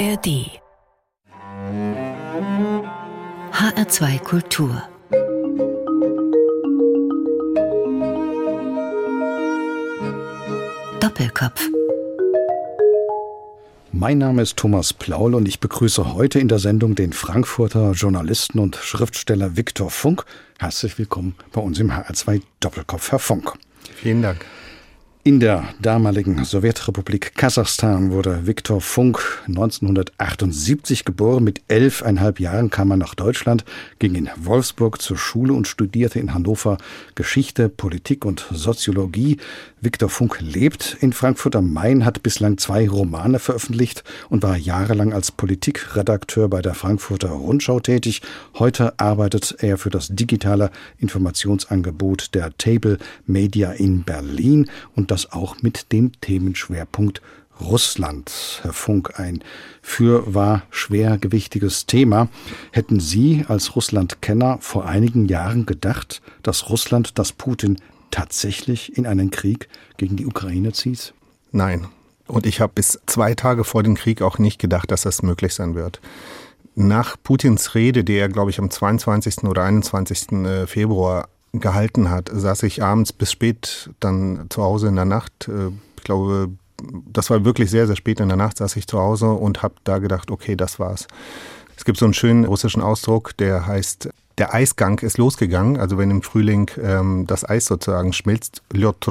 ARD HR2 Kultur Doppelkopf mein Name ist Thomas Plaul und ich begrüße heute in der Sendung den Frankfurter Journalisten und Schriftsteller Viktor Funk. Herzlich willkommen bei uns im HR2 Doppelkopf, Herr Funk. Vielen Dank. In der damaligen Sowjetrepublik Kasachstan wurde Viktor Funk 1978 geboren. Mit elfeinhalb Jahren kam er nach Deutschland, ging in Wolfsburg zur Schule und studierte in Hannover Geschichte, Politik und Soziologie. Viktor Funk lebt in Frankfurt am Main, hat bislang zwei Romane veröffentlicht und war jahrelang als Politikredakteur bei der Frankfurter Rundschau tätig. Heute arbeitet er für das digitale Informationsangebot der Table Media in Berlin und das auch mit dem Themenschwerpunkt Russland. Herr Funk, ein für war schwergewichtiges Thema. Hätten Sie als Russland-Kenner vor einigen Jahren gedacht, dass Russland, dass Putin tatsächlich in einen Krieg gegen die Ukraine zieht? Nein. Und ich habe bis zwei Tage vor dem Krieg auch nicht gedacht, dass das möglich sein wird. Nach Putins Rede, die er, glaube ich, am 22. oder 21. Äh, Februar gehalten hat, saß ich abends bis spät dann zu Hause in der Nacht. Äh, ich glaube, das war wirklich sehr, sehr spät in der Nacht, saß ich zu Hause und habe da gedacht, okay, das war's. Es gibt so einen schönen russischen Ausdruck, der heißt der Eisgang ist losgegangen, also wenn im Frühling ähm, das Eis sozusagen schmilzt, Ljot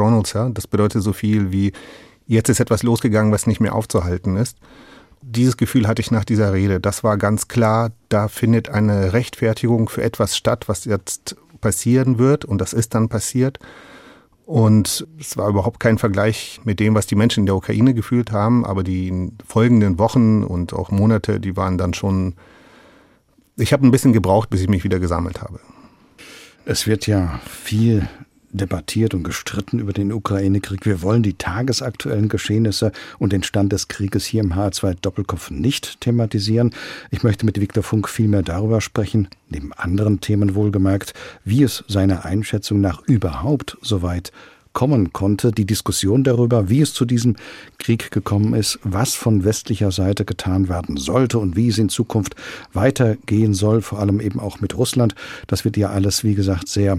das bedeutet so viel wie, jetzt ist etwas losgegangen, was nicht mehr aufzuhalten ist. Dieses Gefühl hatte ich nach dieser Rede. Das war ganz klar, da findet eine Rechtfertigung für etwas statt, was jetzt passieren wird und das ist dann passiert. Und es war überhaupt kein Vergleich mit dem, was die Menschen in der Ukraine gefühlt haben, aber die folgenden Wochen und auch Monate, die waren dann schon ich habe ein bisschen gebraucht, bis ich mich wieder gesammelt habe. Es wird ja viel debattiert und gestritten über den Ukraine-Krieg. Wir wollen die tagesaktuellen Geschehnisse und den Stand des Krieges hier im H2 Doppelkopf nicht thematisieren. Ich möchte mit Viktor Funk vielmehr darüber sprechen, neben anderen Themen wohlgemerkt, wie es seiner Einschätzung nach überhaupt so weit kommen konnte, die Diskussion darüber, wie es zu diesem Krieg gekommen ist, was von westlicher Seite getan werden sollte und wie es in Zukunft weitergehen soll, vor allem eben auch mit Russland. Das wird ja alles, wie gesagt, sehr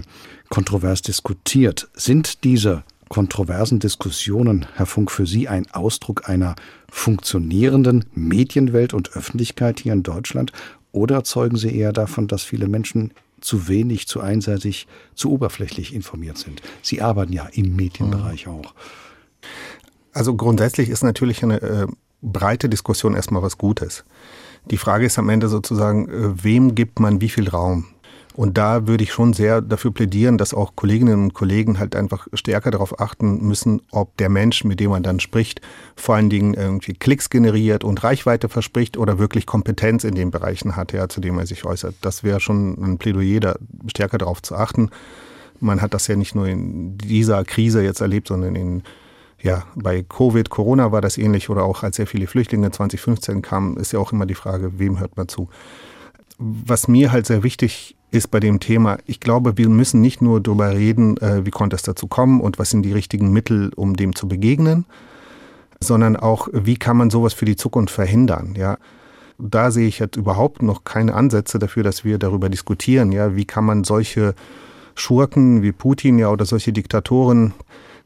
kontrovers diskutiert. Sind diese kontroversen Diskussionen, Herr Funk, für Sie ein Ausdruck einer funktionierenden Medienwelt und Öffentlichkeit hier in Deutschland? Oder zeugen Sie eher davon, dass viele Menschen zu wenig, zu einseitig, zu oberflächlich informiert sind. Sie arbeiten ja im Medienbereich mhm. auch. Also grundsätzlich ist natürlich eine äh, breite Diskussion erstmal was Gutes. Die Frage ist am Ende sozusagen, äh, wem gibt man wie viel Raum? Und da würde ich schon sehr dafür plädieren, dass auch Kolleginnen und Kollegen halt einfach stärker darauf achten müssen, ob der Mensch, mit dem man dann spricht, vor allen Dingen irgendwie Klicks generiert und Reichweite verspricht oder wirklich Kompetenz in den Bereichen hat, ja, zu dem er sich äußert. Das wäre schon ein Plädoyer, da stärker darauf zu achten. Man hat das ja nicht nur in dieser Krise jetzt erlebt, sondern in ja, bei Covid, Corona war das ähnlich oder auch als sehr viele Flüchtlinge 2015 kamen, ist ja auch immer die Frage, wem hört man zu. Was mir halt sehr wichtig ist bei dem Thema, ich glaube, wir müssen nicht nur darüber reden, äh, wie konnte es dazu kommen und was sind die richtigen Mittel, um dem zu begegnen, sondern auch, wie kann man sowas für die Zukunft verhindern, ja. Da sehe ich jetzt überhaupt noch keine Ansätze dafür, dass wir darüber diskutieren, ja, wie kann man solche Schurken wie Putin ja oder solche Diktatoren,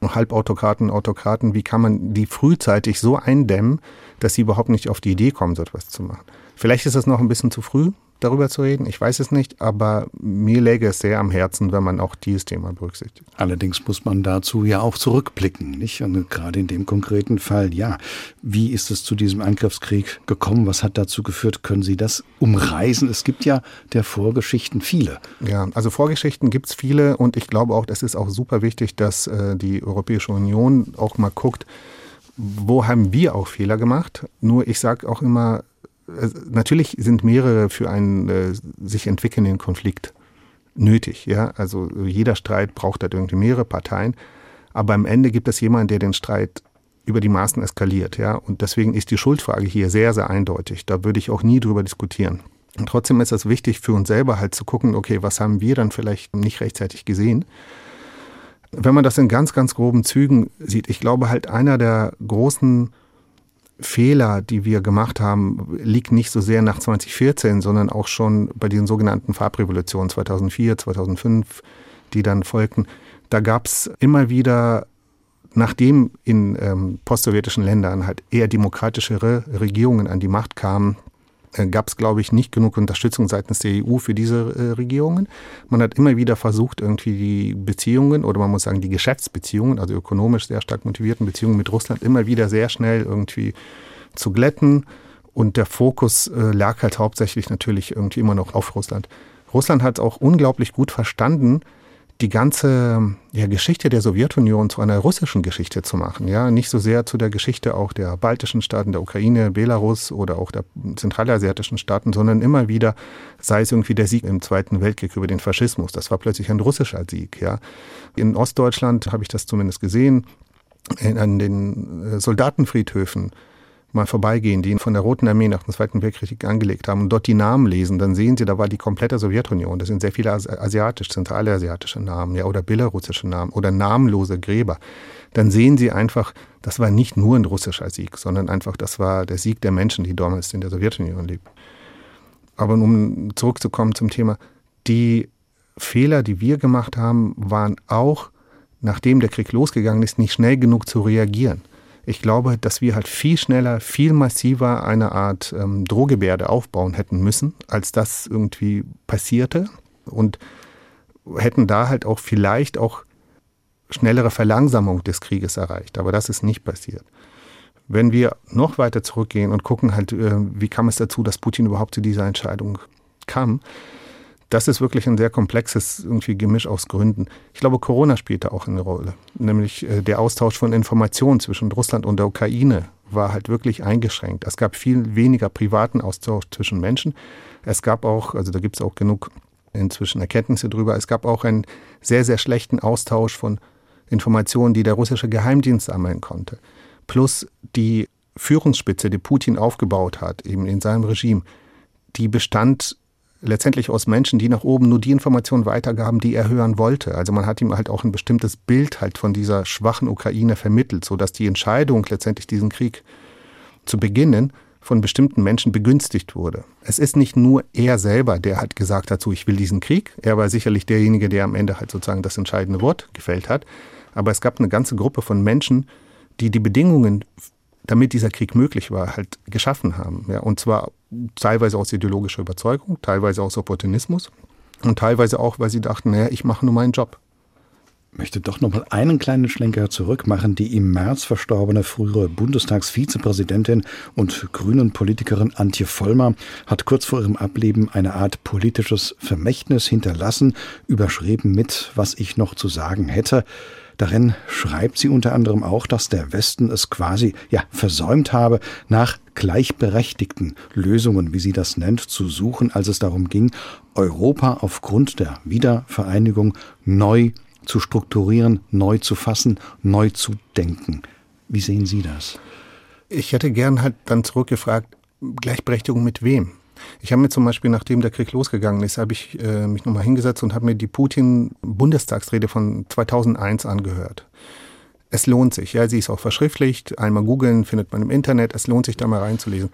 Halbautokraten, Autokraten, wie kann man die frühzeitig so eindämmen, dass sie überhaupt nicht auf die Idee kommen, so etwas zu machen. Vielleicht ist es noch ein bisschen zu früh, darüber zu reden. Ich weiß es nicht, aber mir läge es sehr am Herzen, wenn man auch dieses Thema berücksichtigt. Allerdings muss man dazu ja auch zurückblicken, nicht? Und gerade in dem konkreten Fall, ja. Wie ist es zu diesem Angriffskrieg gekommen? Was hat dazu geführt? Können Sie das umreißen? Es gibt ja der Vorgeschichten viele. Ja, also Vorgeschichten gibt es viele und ich glaube auch, das ist auch super wichtig, dass äh, die Europäische Union auch mal guckt, wo haben wir auch Fehler gemacht? Nur ich sage auch immer, natürlich sind mehrere für einen äh, sich entwickelnden Konflikt nötig. Ja? Also jeder Streit braucht halt irgendwie mehrere Parteien. Aber am Ende gibt es jemanden, der den Streit über die Maßen eskaliert. Ja? Und deswegen ist die Schuldfrage hier sehr, sehr eindeutig. Da würde ich auch nie drüber diskutieren. Und trotzdem ist es wichtig für uns selber halt zu gucken, okay, was haben wir dann vielleicht nicht rechtzeitig gesehen? Wenn man das in ganz, ganz groben Zügen sieht, ich glaube halt einer der großen Fehler, die wir gemacht haben, liegt nicht so sehr nach 2014, sondern auch schon bei den sogenannten Farbrevolutionen 2004, 2005, die dann folgten. Da gab es immer wieder, nachdem in ähm, postsowjetischen Ländern halt eher demokratischere Regierungen an die Macht kamen, gab es, glaube ich, nicht genug Unterstützung seitens der EU für diese äh, Regierungen. Man hat immer wieder versucht, irgendwie die Beziehungen oder man muss sagen die Geschäftsbeziehungen, also ökonomisch sehr stark motivierten Beziehungen mit Russland, immer wieder sehr schnell irgendwie zu glätten. Und der Fokus äh, lag halt hauptsächlich natürlich irgendwie immer noch auf Russland. Russland hat auch unglaublich gut verstanden, die ganze ja, Geschichte der Sowjetunion zu einer russischen Geschichte zu machen. Ja, nicht so sehr zu der Geschichte auch der baltischen Staaten, der Ukraine, Belarus oder auch der zentralasiatischen Staaten, sondern immer wieder, sei es irgendwie der Sieg im Zweiten Weltkrieg über den Faschismus. Das war plötzlich ein russischer Sieg. Ja, in Ostdeutschland habe ich das zumindest gesehen. An den äh, Soldatenfriedhöfen mal vorbeigehen, die von der Roten Armee nach dem Zweiten Weltkrieg angelegt haben und dort die Namen lesen, dann sehen Sie, da war die komplette Sowjetunion. Das sind sehr viele asiatisch, zentralasiatische Namen, ja, oder belarussische Namen oder namenlose Gräber. Dann sehen Sie einfach, das war nicht nur ein russischer Sieg, sondern einfach, das war der Sieg der Menschen, die damals in der Sowjetunion lebten. Aber um zurückzukommen zum Thema, die Fehler, die wir gemacht haben, waren auch, nachdem der Krieg losgegangen ist, nicht schnell genug zu reagieren. Ich glaube, dass wir halt viel schneller, viel massiver eine Art ähm, Drohgebärde aufbauen hätten müssen, als das irgendwie passierte. Und hätten da halt auch vielleicht auch schnellere Verlangsamung des Krieges erreicht. Aber das ist nicht passiert. Wenn wir noch weiter zurückgehen und gucken halt, äh, wie kam es dazu, dass Putin überhaupt zu dieser Entscheidung kam, das ist wirklich ein sehr komplexes irgendwie Gemisch aus Gründen. Ich glaube, Corona spielte auch eine Rolle. Nämlich äh, der Austausch von Informationen zwischen Russland und der Ukraine war halt wirklich eingeschränkt. Es gab viel weniger privaten Austausch zwischen Menschen. Es gab auch, also da gibt es auch genug inzwischen Erkenntnisse drüber, es gab auch einen sehr, sehr schlechten Austausch von Informationen, die der russische Geheimdienst sammeln konnte. Plus die Führungsspitze, die Putin aufgebaut hat, eben in seinem Regime, die bestand letztendlich aus Menschen, die nach oben nur die Informationen weitergaben, die er hören wollte. Also man hat ihm halt auch ein bestimmtes Bild halt von dieser schwachen Ukraine vermittelt, sodass die Entscheidung letztendlich diesen Krieg zu beginnen von bestimmten Menschen begünstigt wurde. Es ist nicht nur er selber, der halt gesagt hat, so ich will diesen Krieg. Er war sicherlich derjenige, der am Ende halt sozusagen das entscheidende Wort gefällt hat. Aber es gab eine ganze Gruppe von Menschen, die die Bedingungen damit dieser Krieg möglich war, halt geschaffen haben. Ja, und zwar teilweise aus ideologischer Überzeugung, teilweise aus Opportunismus und teilweise auch, weil sie dachten, naja, ich mache nur meinen Job. Ich möchte doch noch mal einen kleinen Schlenker zurück machen. Die im März verstorbene frühere Bundestagsvizepräsidentin und grünen Politikerin Antje Vollmer hat kurz vor ihrem Ableben eine Art politisches Vermächtnis hinterlassen, überschrieben mit, was ich noch zu sagen hätte. Darin schreibt sie unter anderem auch, dass der Westen es quasi ja versäumt habe, nach gleichberechtigten Lösungen, wie sie das nennt, zu suchen, als es darum ging, Europa aufgrund der Wiedervereinigung neu zu strukturieren, neu zu fassen, neu zu denken. Wie sehen Sie das? Ich hätte gern halt dann zurückgefragt, Gleichberechtigung mit wem? Ich habe mir zum Beispiel, nachdem der Krieg losgegangen ist, habe ich äh, mich nochmal hingesetzt und habe mir die Putin-Bundestagsrede von 2001 angehört. Es lohnt sich, ja, sie ist auch verschriftlicht. Einmal googeln, findet man im Internet. Es lohnt sich da mal reinzulesen.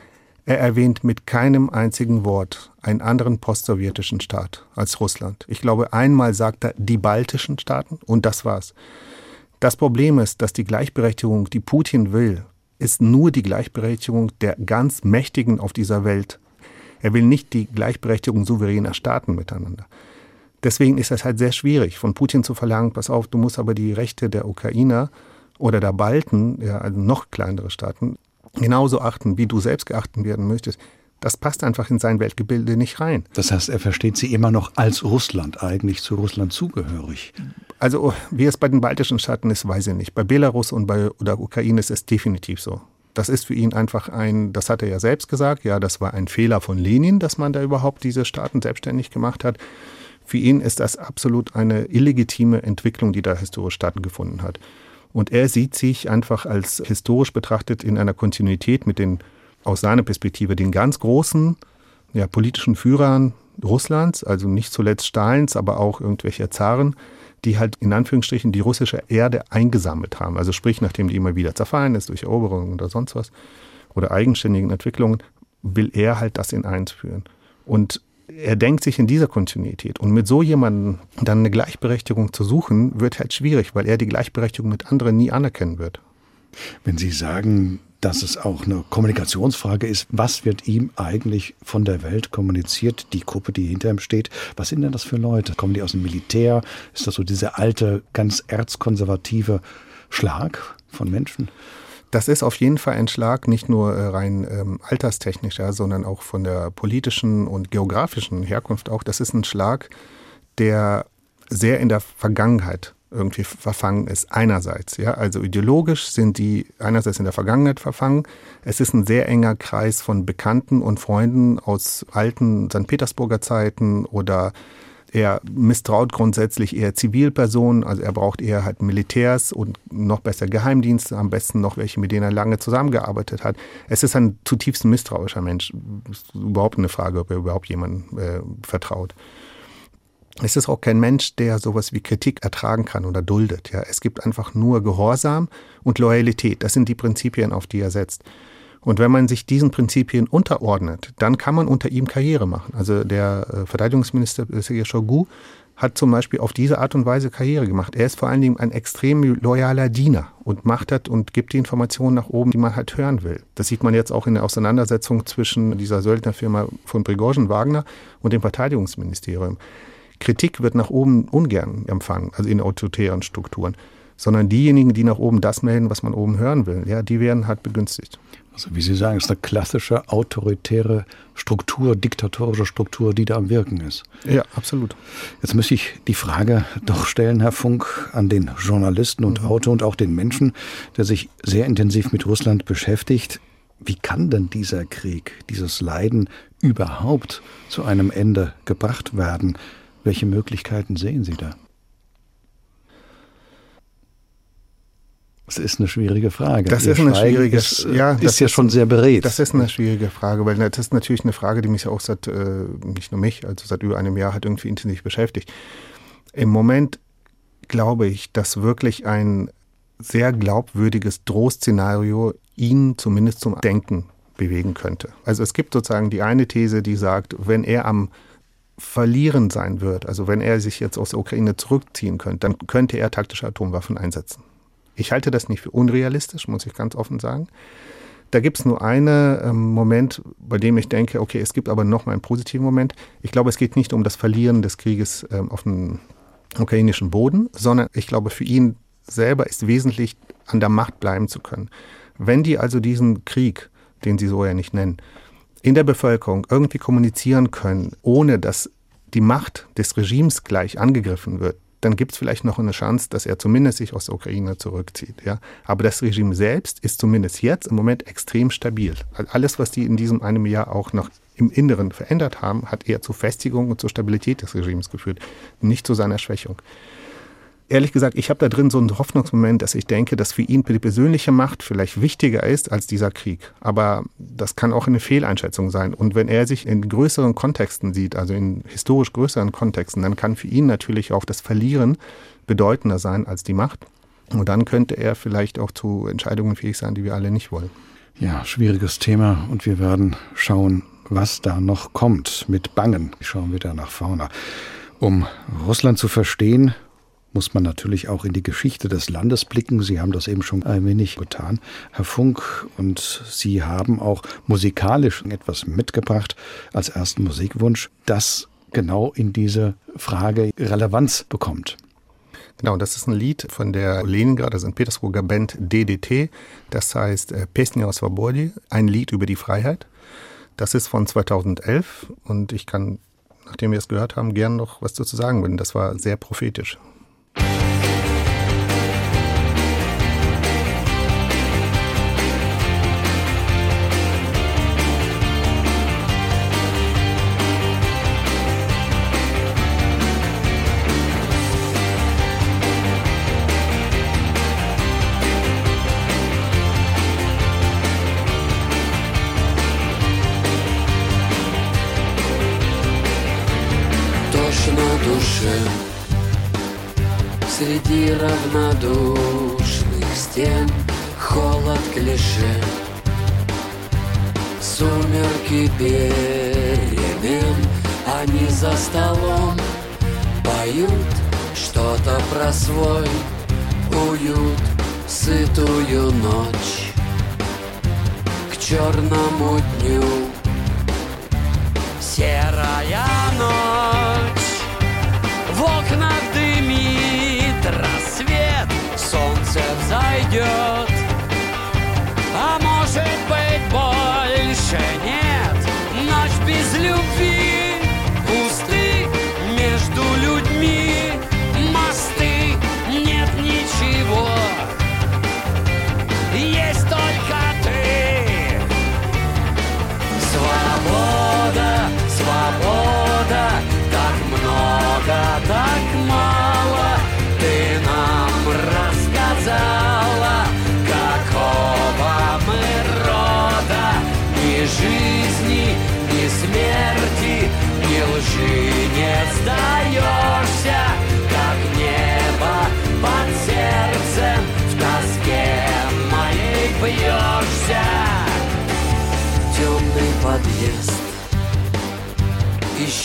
Er erwähnt mit keinem einzigen Wort einen anderen postsowjetischen Staat als Russland. Ich glaube, einmal sagt er die baltischen Staaten und das war's. Das Problem ist, dass die Gleichberechtigung, die Putin will, ist nur die Gleichberechtigung der ganz Mächtigen auf dieser Welt. Er will nicht die Gleichberechtigung souveräner Staaten miteinander. Deswegen ist es halt sehr schwierig, von Putin zu verlangen, pass auf, du musst aber die Rechte der Ukrainer oder der Balten, ja, also noch kleinere Staaten, genauso achten, wie du selbst geachten werden möchtest. Das passt einfach in sein Weltgebilde nicht rein. Das heißt, er versteht sie immer noch als Russland, eigentlich zu Russland zugehörig. Also, wie es bei den baltischen Staaten ist, weiß ich nicht. Bei Belarus und bei der Ukraine ist es definitiv so. Das ist für ihn einfach ein, das hat er ja selbst gesagt, ja, das war ein Fehler von Lenin, dass man da überhaupt diese Staaten selbstständig gemacht hat. Für ihn ist das absolut eine illegitime Entwicklung, die da historisch stattgefunden hat. Und er sieht sich einfach als historisch betrachtet in einer Kontinuität mit den, aus seiner Perspektive, den ganz großen ja, politischen Führern Russlands, also nicht zuletzt Stalins, aber auch irgendwelche Zaren, die halt in Anführungsstrichen die russische Erde eingesammelt haben. Also sprich, nachdem die immer wieder zerfallen ist durch Eroberungen oder sonst was. oder eigenständigen Entwicklungen, will er halt das in eins führen. Und er denkt sich in dieser Kontinuität. Und mit so jemandem dann eine Gleichberechtigung zu suchen, wird halt schwierig, weil er die Gleichberechtigung mit anderen nie anerkennen wird. Wenn Sie sagen, dass es auch eine Kommunikationsfrage ist, was wird ihm eigentlich von der Welt kommuniziert, die Gruppe, die hinter ihm steht, was sind denn das für Leute? Kommen die aus dem Militär? Ist das so dieser alte, ganz erzkonservative Schlag von Menschen? Das ist auf jeden Fall ein Schlag, nicht nur äh, rein ähm, alterstechnischer, sondern auch von der politischen und geografischen Herkunft auch. Das ist ein Schlag, der sehr in der Vergangenheit irgendwie verfangen ist. Einerseits, ja, also ideologisch sind die einerseits in der Vergangenheit verfangen. Es ist ein sehr enger Kreis von Bekannten und Freunden aus alten St. Petersburger Zeiten oder er misstraut grundsätzlich eher Zivilpersonen, also er braucht eher halt Militärs und noch besser Geheimdienste, am besten noch welche, mit denen er lange zusammengearbeitet hat. Es ist ein zutiefst misstrauischer Mensch. Ist überhaupt eine Frage, ob er überhaupt jemandem äh, vertraut. Es ist auch kein Mensch, der sowas wie Kritik ertragen kann oder duldet. Ja, es gibt einfach nur Gehorsam und Loyalität. Das sind die Prinzipien, auf die er setzt. Und wenn man sich diesen Prinzipien unterordnet, dann kann man unter ihm Karriere machen. Also der äh, Verteidigungsminister Sergei Shoigu hat zum Beispiel auf diese Art und Weise Karriere gemacht. Er ist vor allen Dingen ein extrem loyaler Diener und macht das und gibt die Informationen nach oben, die man halt hören will. Das sieht man jetzt auch in der Auseinandersetzung zwischen dieser Söldnerfirma von Prigozhin Wagner und dem Verteidigungsministerium. Kritik wird nach oben ungern empfangen, also in autoritären Strukturen, sondern diejenigen, die nach oben das melden, was man oben hören will, ja, die werden halt begünstigt. Also wie Sie sagen, es ist eine klassische autoritäre Struktur, diktatorische Struktur, die da am Wirken ist. Ja, absolut. Jetzt müsste ich die Frage doch stellen, Herr Funk, an den Journalisten und mhm. Autor und auch den Menschen, der sich sehr intensiv mit Russland beschäftigt. Wie kann denn dieser Krieg, dieses Leiden überhaupt zu einem Ende gebracht werden? Welche Möglichkeiten sehen Sie da? Das ist eine schwierige Frage. Das Ihr ist eine schwierige ist, ja, ist ja schon sehr beredt. Das ist eine schwierige Frage, weil das ist natürlich eine Frage, die mich auch seit, äh, nicht nur mich, also seit über einem Jahr halt irgendwie intensiv beschäftigt. Im Moment glaube ich, dass wirklich ein sehr glaubwürdiges Drohszenario ihn zumindest zum Denken bewegen könnte. Also es gibt sozusagen die eine These, die sagt, wenn er am Verlieren sein wird, also wenn er sich jetzt aus der Ukraine zurückziehen könnte, dann könnte er taktische Atomwaffen einsetzen. Ich halte das nicht für unrealistisch, muss ich ganz offen sagen. Da gibt es nur einen ähm, Moment, bei dem ich denke, okay, es gibt aber noch mal einen positiven Moment. Ich glaube, es geht nicht um das Verlieren des Krieges ähm, auf dem ukrainischen Boden, sondern ich glaube, für ihn selber ist wesentlich, an der Macht bleiben zu können. Wenn die also diesen Krieg, den sie so ja nicht nennen, in der Bevölkerung irgendwie kommunizieren können, ohne dass die Macht des Regimes gleich angegriffen wird, dann gibt es vielleicht noch eine Chance, dass er zumindest sich aus der Ukraine zurückzieht. Ja? Aber das Regime selbst ist zumindest jetzt im Moment extrem stabil. Alles, was die in diesem einem Jahr auch noch im Inneren verändert haben, hat eher zur Festigung und zur Stabilität des Regimes geführt, nicht zu seiner Schwächung ehrlich gesagt, ich habe da drin so einen Hoffnungsmoment, dass ich denke, dass für ihn die persönliche Macht vielleicht wichtiger ist als dieser Krieg. Aber das kann auch eine Fehleinschätzung sein. Und wenn er sich in größeren Kontexten sieht, also in historisch größeren Kontexten, dann kann für ihn natürlich auch das Verlieren bedeutender sein als die Macht. Und dann könnte er vielleicht auch zu Entscheidungen fähig sein, die wir alle nicht wollen. Ja, schwieriges Thema und wir werden schauen, was da noch kommt. Mit Bangen schauen wir da nach vorne. Um Russland zu verstehen, muss man natürlich auch in die Geschichte des Landes blicken. Sie haben das eben schon ein wenig getan, Herr Funk, und Sie haben auch musikalisch etwas mitgebracht als ersten Musikwunsch, das genau in diese Frage Relevanz bekommt. Genau, das ist ein Lied von der Leningrad, also in Petersburger Band DDT. Das heißt äh, Pesnia o ein Lied über die Freiheit. Das ist von 2011 und ich kann, nachdem wir es gehört haben, gern noch was dazu sagen, denn das war sehr prophetisch. Thank you Среди равнодушных стен Холод клише. Сумерки перемен Они за столом поют что-то про свой уют Сытую ночь. К черному дню Серая ночь. В окнах Взойдет А может быть больше нет? Ночь без любви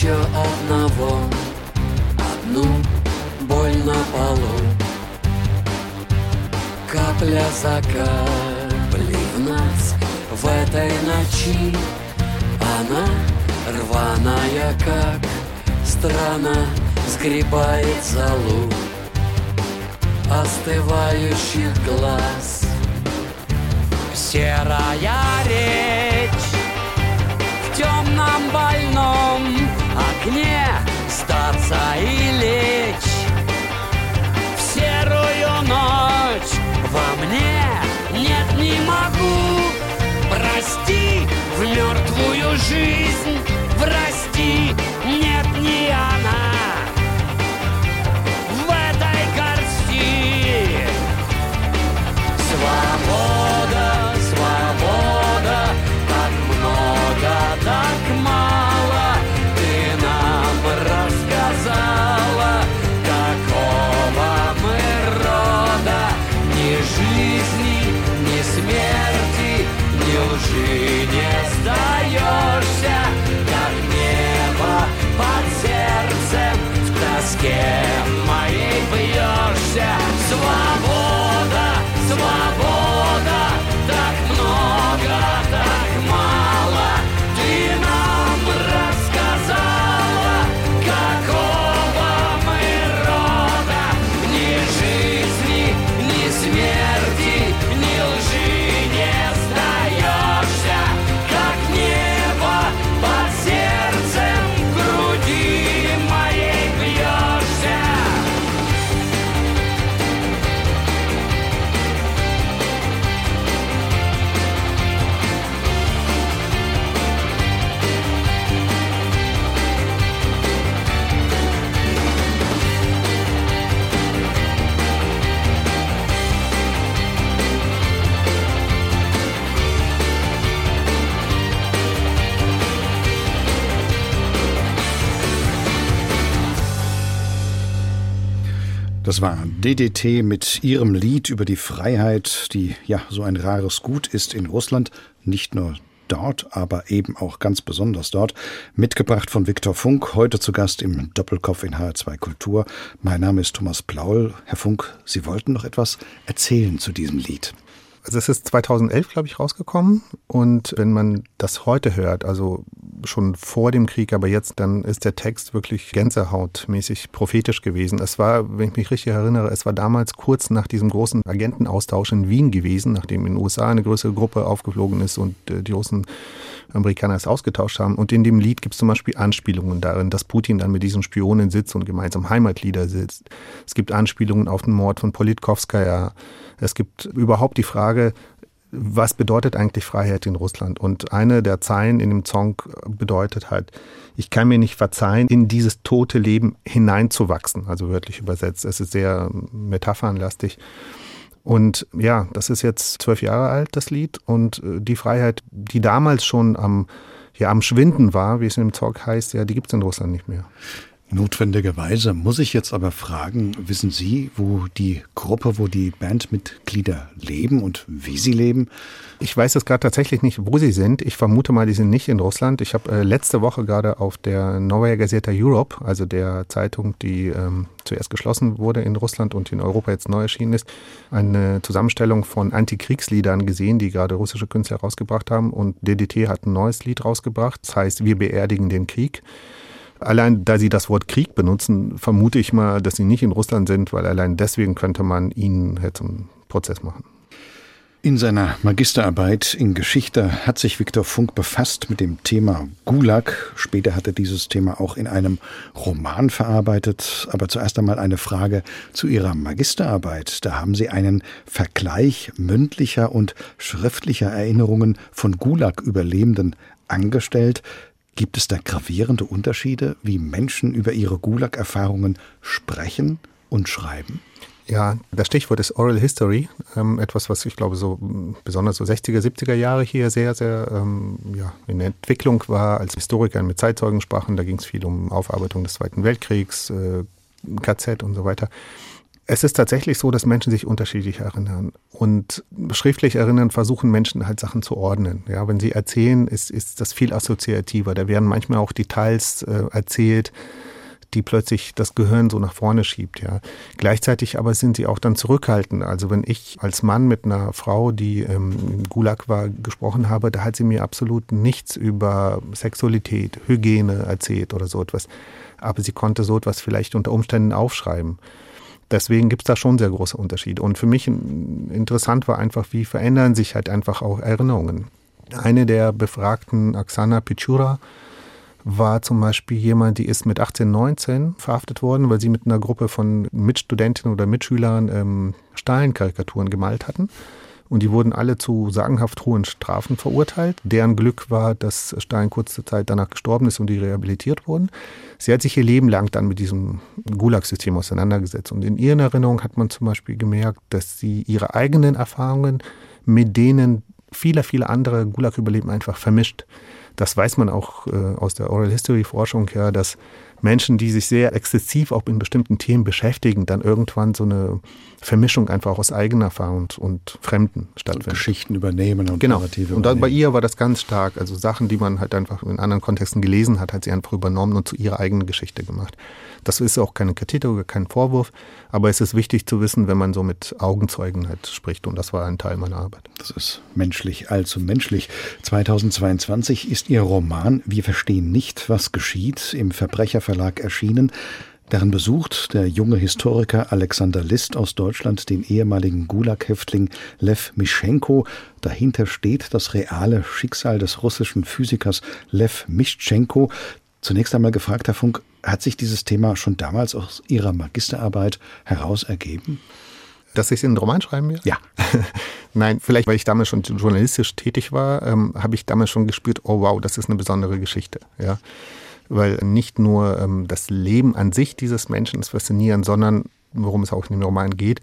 Еще одного. Одну боль на полу. Капля за каплей в нас В этой ночи. Она рваная, как страна Сгребает залу Остывающих глаз. Серая речь В темном больном окне Статься и лечь. В серую ночь во мне Нет, не могу Прости в мертвую жизнь. Прости, нет, не она. В этой горсти Свобода, Das war DDT mit ihrem Lied über die Freiheit, die ja so ein rares Gut ist in Russland, nicht nur dort, aber eben auch ganz besonders dort, mitgebracht von Viktor Funk, heute zu Gast im Doppelkopf in HR2 Kultur. Mein Name ist Thomas Plaul. Herr Funk, Sie wollten noch etwas erzählen zu diesem Lied. Also es ist 2011, glaube ich, rausgekommen. Und wenn man das heute hört, also schon vor dem Krieg, aber jetzt, dann ist der Text wirklich gänsehautmäßig prophetisch gewesen. Es war, wenn ich mich richtig erinnere, es war damals kurz nach diesem großen Agentenaustausch in Wien gewesen, nachdem in den USA eine größere Gruppe aufgeflogen ist und äh, die Russen Amerikaner es ausgetauscht haben. Und in dem Lied gibt es zum Beispiel Anspielungen darin, dass Putin dann mit diesen Spionen sitzt und gemeinsam Heimatlieder sitzt. Es gibt Anspielungen auf den Mord von Politkovskaya. Es gibt überhaupt die Frage, was bedeutet eigentlich Freiheit in Russland? Und eine der Zeilen in dem Song bedeutet halt, ich kann mir nicht verzeihen, in dieses tote Leben hineinzuwachsen, also wörtlich übersetzt. Es ist sehr metaphernlastig. Und ja, das ist jetzt zwölf Jahre alt, das Lied. Und die Freiheit, die damals schon am, ja, am Schwinden war, wie es in dem Song heißt, ja, die gibt es in Russland nicht mehr. Notwendigerweise muss ich jetzt aber fragen, wissen Sie, wo die Gruppe, wo die Bandmitglieder leben und wie sie leben? Ich weiß jetzt gerade tatsächlich nicht, wo sie sind. Ich vermute mal, die sind nicht in Russland. Ich habe äh, letzte Woche gerade auf der Novaya Gazeta Europe, also der Zeitung, die ähm, zuerst geschlossen wurde in Russland und in Europa jetzt neu erschienen ist, eine Zusammenstellung von Antikriegsliedern gesehen, die gerade russische Künstler rausgebracht haben. Und DDT hat ein neues Lied rausgebracht. Das heißt, wir beerdigen den Krieg. Allein da Sie das Wort Krieg benutzen, vermute ich mal, dass Sie nicht in Russland sind, weil allein deswegen könnte man Ihnen zum Prozess machen. In seiner Magisterarbeit in Geschichte hat sich Viktor Funk befasst mit dem Thema Gulag. Später hat er dieses Thema auch in einem Roman verarbeitet. Aber zuerst einmal eine Frage zu Ihrer Magisterarbeit. Da haben Sie einen Vergleich mündlicher und schriftlicher Erinnerungen von Gulag-Überlebenden angestellt. Gibt es da gravierende Unterschiede, wie Menschen über ihre Gulag-Erfahrungen sprechen und schreiben? Ja, das Stichwort ist Oral History, ähm, etwas, was ich glaube, so besonders so 60er, 70er Jahre hier sehr, sehr ähm, ja, in der Entwicklung war, als Historiker mit Zeitzeugen sprachen. Da ging es viel um Aufarbeitung des Zweiten Weltkriegs, äh, KZ und so weiter. Es ist tatsächlich so, dass Menschen sich unterschiedlich erinnern. Und schriftlich erinnern versuchen Menschen halt Sachen zu ordnen. Ja, wenn sie erzählen, ist, ist das viel assoziativer. Da werden manchmal auch Details äh, erzählt, die plötzlich das Gehirn so nach vorne schiebt, ja. Gleichzeitig aber sind sie auch dann zurückhaltend. Also wenn ich als Mann mit einer Frau, die ähm, im Gulag war, gesprochen habe, da hat sie mir absolut nichts über Sexualität, Hygiene erzählt oder so etwas. Aber sie konnte so etwas vielleicht unter Umständen aufschreiben. Deswegen gibt es da schon sehr große Unterschiede. Und für mich interessant war einfach, wie verändern sich halt einfach auch Erinnerungen. Eine der Befragten, Aksana Pichura, war zum Beispiel jemand, die ist mit 18, 19 verhaftet worden, weil sie mit einer Gruppe von Mitstudentinnen oder Mitschülern ähm, Stalin-Karikaturen gemalt hatten. Und die wurden alle zu sagenhaft hohen Strafen verurteilt. Deren Glück war, dass Stalin kurze Zeit danach gestorben ist und die rehabilitiert wurden. Sie hat sich ihr Leben lang dann mit diesem Gulag-System auseinandergesetzt. Und in ihren Erinnerungen hat man zum Beispiel gemerkt, dass sie ihre eigenen Erfahrungen mit denen vieler, vieler andere Gulag-Überleben einfach vermischt. Das weiß man auch äh, aus der Oral History Forschung ja, dass Menschen, die sich sehr exzessiv auch in bestimmten Themen beschäftigen, dann irgendwann so eine Vermischung einfach aus eigener Erfahrung und Fremden stattfindet. Geschichten übernehmen und genau. Narrative Und dann bei ihr war das ganz stark. Also Sachen, die man halt einfach in anderen Kontexten gelesen hat, hat sie einfach übernommen und zu ihrer eigenen Geschichte gemacht. Das ist auch keine Kritik oder kein Vorwurf, aber es ist wichtig zu wissen, wenn man so mit Augenzeugen halt spricht und das war ein Teil meiner Arbeit. Das ist menschlich, allzu menschlich. 2022 ist ihr Roman Wir verstehen nicht, was geschieht im Verbrecherverlag erschienen. Darin besucht der junge Historiker Alexander List aus Deutschland den ehemaligen Gulag-Häftling Lev Mischenko. Dahinter steht das reale Schicksal des russischen Physikers Lev Mischenko. Zunächst einmal gefragt, Herr Funk, hat sich dieses Thema schon damals aus Ihrer Magisterarbeit heraus ergeben? Dass ich einen Roman schreiben will? Ja. Nein, vielleicht, weil ich damals schon journalistisch tätig war, ähm, habe ich damals schon gespürt, oh wow, das ist eine besondere Geschichte. Ja weil nicht nur ähm, das Leben an sich dieses Menschen ist faszinierend, sondern worum es auch in dem Roman geht,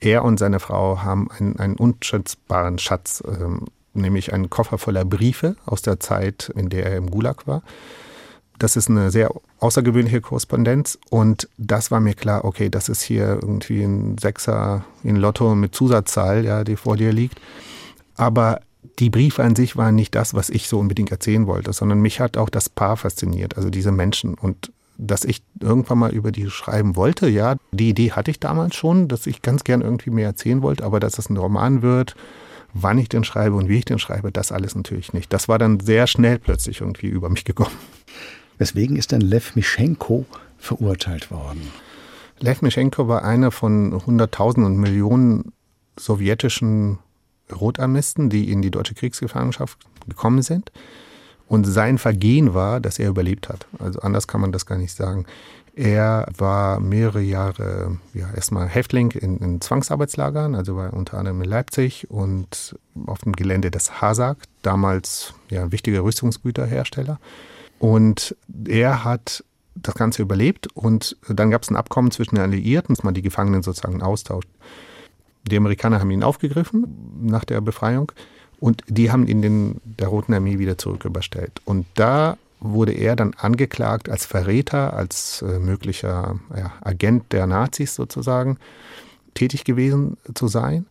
er und seine Frau haben einen, einen unschätzbaren Schatz, ähm, nämlich einen Koffer voller Briefe aus der Zeit, in der er im Gulag war. Das ist eine sehr außergewöhnliche Korrespondenz und das war mir klar, okay, das ist hier irgendwie ein Sechser in Lotto mit Zusatzzahl, ja, die vor dir liegt. Aber die Briefe an sich waren nicht das, was ich so unbedingt erzählen wollte, sondern mich hat auch das Paar fasziniert, also diese Menschen. Und dass ich irgendwann mal über die schreiben wollte, ja, die Idee hatte ich damals schon, dass ich ganz gern irgendwie mehr erzählen wollte, aber dass es ein Roman wird, wann ich den schreibe und wie ich den schreibe, das alles natürlich nicht. Das war dann sehr schnell plötzlich irgendwie über mich gekommen. Weswegen ist denn Lev Mischenko verurteilt worden? Lev Mischenko war einer von Hunderttausenden und Millionen sowjetischen Rotarmisten, die in die deutsche Kriegsgefangenschaft gekommen sind. Und sein Vergehen war, dass er überlebt hat. Also anders kann man das gar nicht sagen. Er war mehrere Jahre ja, erstmal Häftling in, in, Zwangsarbeitslagern, also war unter anderem in Leipzig und auf dem Gelände des Hasag, damals ja, ein wichtiger Rüstungsgüterhersteller. Und er hat das Ganze überlebt und dann gab es ein Abkommen zwischen den Alliierten, dass man die Gefangenen sozusagen austauscht. Die Amerikaner haben ihn aufgegriffen nach der Befreiung und die haben ihn den, der Roten Armee wieder zurücküberstellt. Und da wurde er dann angeklagt als Verräter, als äh, möglicher ja, Agent der Nazis sozusagen tätig gewesen zu sein.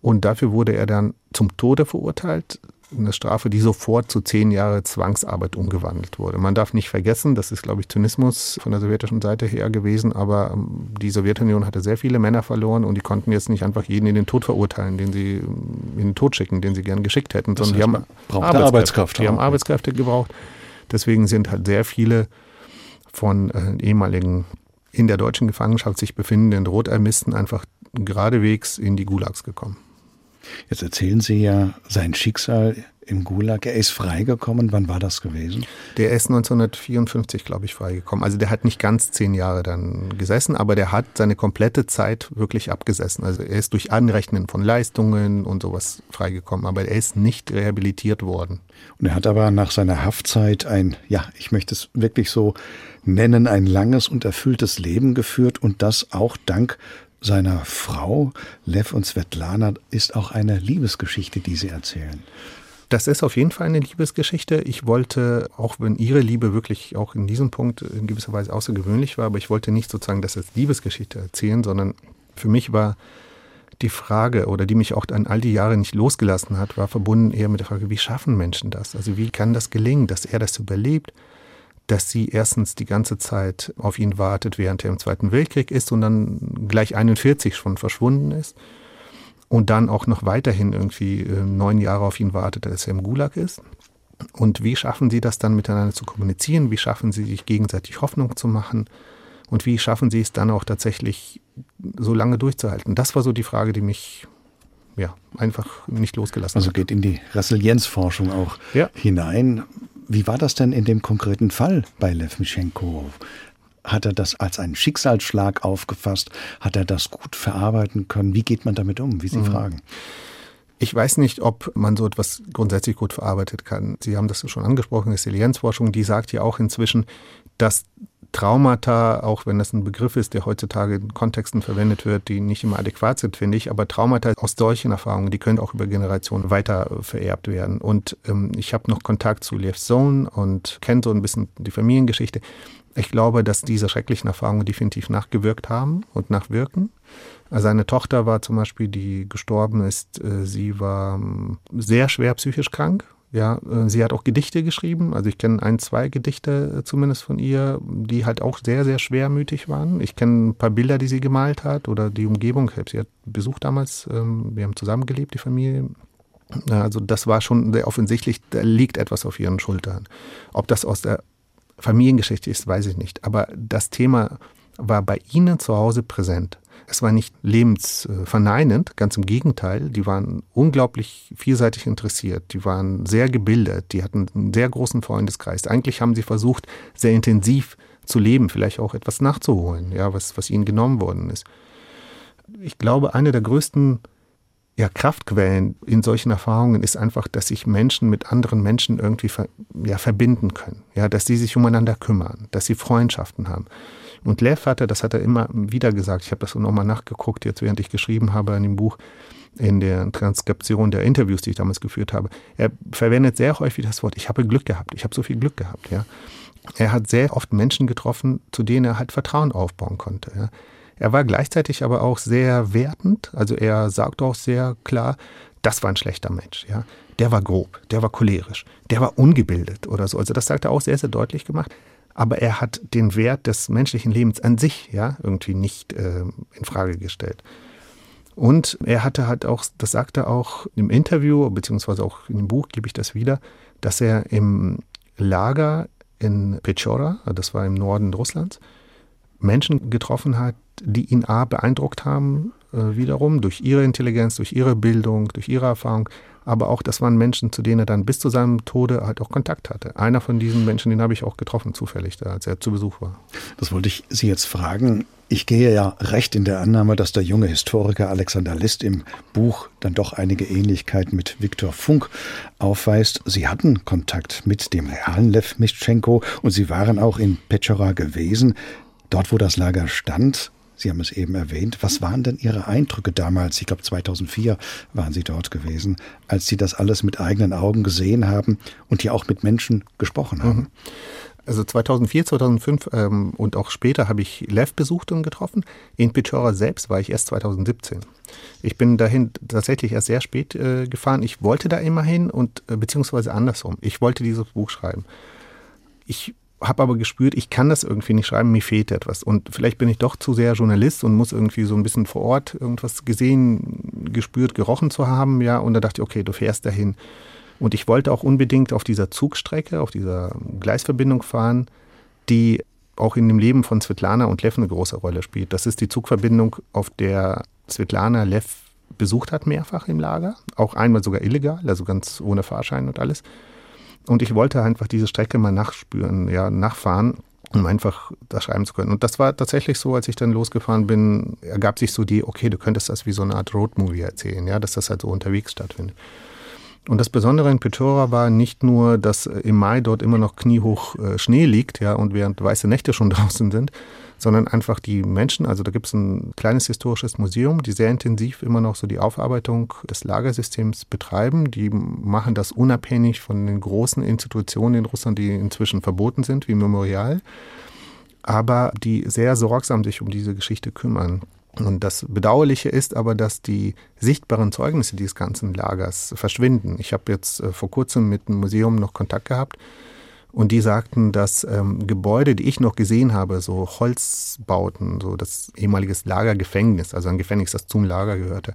Und dafür wurde er dann zum Tode verurteilt. Eine Strafe, die sofort zu zehn Jahre Zwangsarbeit umgewandelt wurde. Man darf nicht vergessen, das ist, glaube ich, Zynismus von der sowjetischen Seite her gewesen, aber ähm, die Sowjetunion hatte sehr viele Männer verloren und die konnten jetzt nicht einfach jeden in den Tod verurteilen, den sie ähm, in den Tod schicken, den sie gern geschickt hätten, Das sondern die heißt, haben man brauchte Arbeitskräfte Die haben. Arbeitskräfte gebraucht. Deswegen sind halt sehr viele von äh, ehemaligen in der deutschen Gefangenschaft sich befindenden Rotarmisten einfach geradewegs in die Gulags gekommen. Jetzt erzählen Sie ja sein Schicksal im Gulag. Er ist freigekommen. Wann war das gewesen? Der ist 1954, glaube ich, freigekommen. Also der hat nicht ganz zehn Jahre dann gesessen, aber der hat seine komplette Zeit wirklich abgesessen. Also er ist durch Anrechnen von Leistungen und sowas freigekommen, aber er ist nicht rehabilitiert worden. Und er hat aber nach seiner Haftzeit ein, ja, ich möchte es wirklich so nennen, ein langes und erfülltes Leben geführt und das auch dank seiner Frau. Lev und Svetlana ist auch eine Liebesgeschichte, die sie erzählen. Das ist auf jeden Fall eine Liebesgeschichte. Ich wollte, auch wenn Ihre Liebe wirklich auch in diesem Punkt in gewisser Weise außergewöhnlich war, aber ich wollte nicht sozusagen das als Liebesgeschichte erzählen, sondern für mich war die Frage oder die mich auch an all die Jahre nicht losgelassen hat, war verbunden eher mit der Frage, wie schaffen Menschen das? Also wie kann das gelingen, dass er das überlebt, dass sie erstens die ganze Zeit auf ihn wartet, während er im Zweiten Weltkrieg ist und dann gleich 41 schon verschwunden ist und dann auch noch weiterhin irgendwie äh, neun Jahre auf ihn wartet, dass er im Gulag ist. Und wie schaffen sie das dann miteinander zu kommunizieren? Wie schaffen sie sich gegenseitig Hoffnung zu machen? Und wie schaffen sie es dann auch tatsächlich so lange durchzuhalten? Das war so die Frage, die mich ja einfach nicht losgelassen Also hat. geht in die Resilienzforschung auch Ja. hinein. Wie war das denn in dem konkreten Fall bei Lev Mischenko? Hat er das als einen Schicksalsschlag aufgefasst? Hat er das gut verarbeiten können? Wie geht man damit um, wie Sie fragen? Ich weiß nicht, ob man so etwas grundsätzlich gut verarbeitet kann. Sie haben das schon angesprochen, Resilienzforschung, die sagt ja auch inzwischen, dass Traumata, auch wenn das ein Begriff ist, der heutzutage in Kontexten verwendet wird, die nicht immer adäquat sind, finde ich, aber Traumata aus solchen Erfahrungen, die können auch über Generationen weiter äh, vererbt werden. Und ähm, ich habe noch Kontakt zu Lev's Sohn und kenne so ein bisschen die Familiengeschichte. Ich glaube, dass diese schrecklichen Erfahrungen definitiv nachgewirkt haben und nachwirken. Also Seine Tochter war zum Beispiel, die gestorben ist, äh, sie war ähm, sehr schwer psychisch krank. Ja, äh, sie hat auch Gedichte geschrieben. Also ich kenne ein, zwei Gedichte äh, zumindest von ihr, die halt auch sehr, sehr schwermütig waren. Ich kenne ein paar Bilder, die sie gemalt hat oder die Umgebung. Sie hat besucht damals. ähm, Wir haben zusammengelebt, die Familie. Also das war schon sehr offensichtlich, da liegt etwas auf ihren Schultern. Ob das aus der Familiengeschichte ist, weiß ich nicht. Aber das Thema war bei ihnen zu Hause präsent. Es war nicht lebensverneinend, ganz im Gegenteil. Die waren unglaublich vielseitig interessiert. Die waren sehr gebildet. Die hatten einen sehr großen Freundeskreis. Eigentlich haben sie versucht, sehr intensiv zu leben, vielleicht auch etwas nachzuholen, ja, was, was ihnen genommen worden ist. Ich glaube, eine der größten ja, Kraftquellen in solchen Erfahrungen ist einfach, dass sich Menschen mit anderen Menschen irgendwie ver, ja, verbinden können. Ja, dass sie sich umeinander kümmern, dass sie Freundschaften haben. Und Lev hatte, das hat er immer wieder gesagt, ich habe das nochmal nachgeguckt, jetzt während ich geschrieben habe an dem Buch, in der Transkription der Interviews, die ich damals geführt habe. Er verwendet sehr häufig das Wort, ich habe Glück gehabt, ich habe so viel Glück gehabt. Ja. Er hat sehr oft Menschen getroffen, zu denen er halt Vertrauen aufbauen konnte. Ja. Er war gleichzeitig aber auch sehr wertend, also er sagt auch sehr klar, das war ein schlechter Mensch, ja. Der war grob, der war cholerisch, der war ungebildet oder so. Also das sagt er auch sehr, sehr deutlich gemacht. Aber er hat den Wert des menschlichen Lebens an sich, ja, irgendwie nicht äh, in Frage gestellt. Und er hatte halt auch, das sagt er auch im Interview, beziehungsweise auch in dem Buch gebe ich das wieder, dass er im Lager in Pechora, das war im Norden Russlands, Menschen getroffen hat, die ihn A beeindruckt haben, äh, wiederum durch ihre Intelligenz, durch ihre Bildung, durch ihre Erfahrung, aber auch das waren Menschen, zu denen er dann bis zu seinem Tode halt auch Kontakt hatte. Einer von diesen Menschen, den habe ich auch getroffen, zufällig, da, als er zu Besuch war. Das wollte ich Sie jetzt fragen. Ich gehe ja recht in der Annahme, dass der junge Historiker Alexander List im Buch dann doch einige Ähnlichkeiten mit Viktor Funk aufweist. Sie hatten Kontakt mit dem realen Lev Mischenko und Sie waren auch in Petschora gewesen, dort wo das Lager stand. Sie haben es eben erwähnt. Was waren denn Ihre Eindrücke damals? Ich glaube, 2004 waren Sie dort gewesen, als Sie das alles mit eigenen Augen gesehen haben und ja auch mit Menschen gesprochen haben. Mhm. Also 2004, 2005 ähm, und auch später habe ich Lev besucht und getroffen. In Pechora selbst war ich erst 2017. Ich bin dahin tatsächlich erst sehr spät äh, gefahren. Ich wollte da immer hin und äh, beziehungsweise andersrum. Ich wollte dieses Buch schreiben. Ich habe aber gespürt, ich kann das irgendwie nicht schreiben, mir fehlt etwas. Und vielleicht bin ich doch zu sehr Journalist und muss irgendwie so ein bisschen vor Ort irgendwas gesehen, gespürt, gerochen zu haben. Ja, und da dachte ich, okay, du fährst dahin und ich wollte auch unbedingt auf dieser Zugstrecke, auf dieser Gleisverbindung fahren, die auch in dem Leben von Svetlana und Lev eine große Rolle spielt. Das ist die Zugverbindung, auf der Svetlana Lev besucht hat, mehrfach im Lager. Auch einmal sogar illegal, also ganz ohne Fahrschein und alles. Und ich wollte einfach diese Strecke mal nachspüren, ja, nachfahren, um einfach das schreiben zu können. Und das war tatsächlich so, als ich dann losgefahren bin, ergab sich so die, okay, du könntest das wie so eine Art Roadmovie erzählen, ja, dass das halt so unterwegs stattfindet. Und das Besondere in Pechora war nicht nur, dass im Mai dort immer noch kniehoch äh, Schnee liegt, ja, und während weiße Nächte schon draußen sind, sondern einfach die Menschen, also da gibt es ein kleines historisches Museum, die sehr intensiv immer noch so die Aufarbeitung des Lagersystems betreiben. Die machen das unabhängig von den großen Institutionen in Russland, die inzwischen verboten sind, wie Memorial, aber die sehr sorgsam sich um diese Geschichte kümmern. Und das Bedauerliche ist aber, dass die sichtbaren Zeugnisse dieses ganzen Lagers verschwinden. Ich habe jetzt äh, vor kurzem mit dem Museum noch Kontakt gehabt und die sagten, dass ähm, Gebäude, die ich noch gesehen habe, so Holzbauten, so das ehemaliges Lagergefängnis, also ein Gefängnis, das zum Lager gehörte,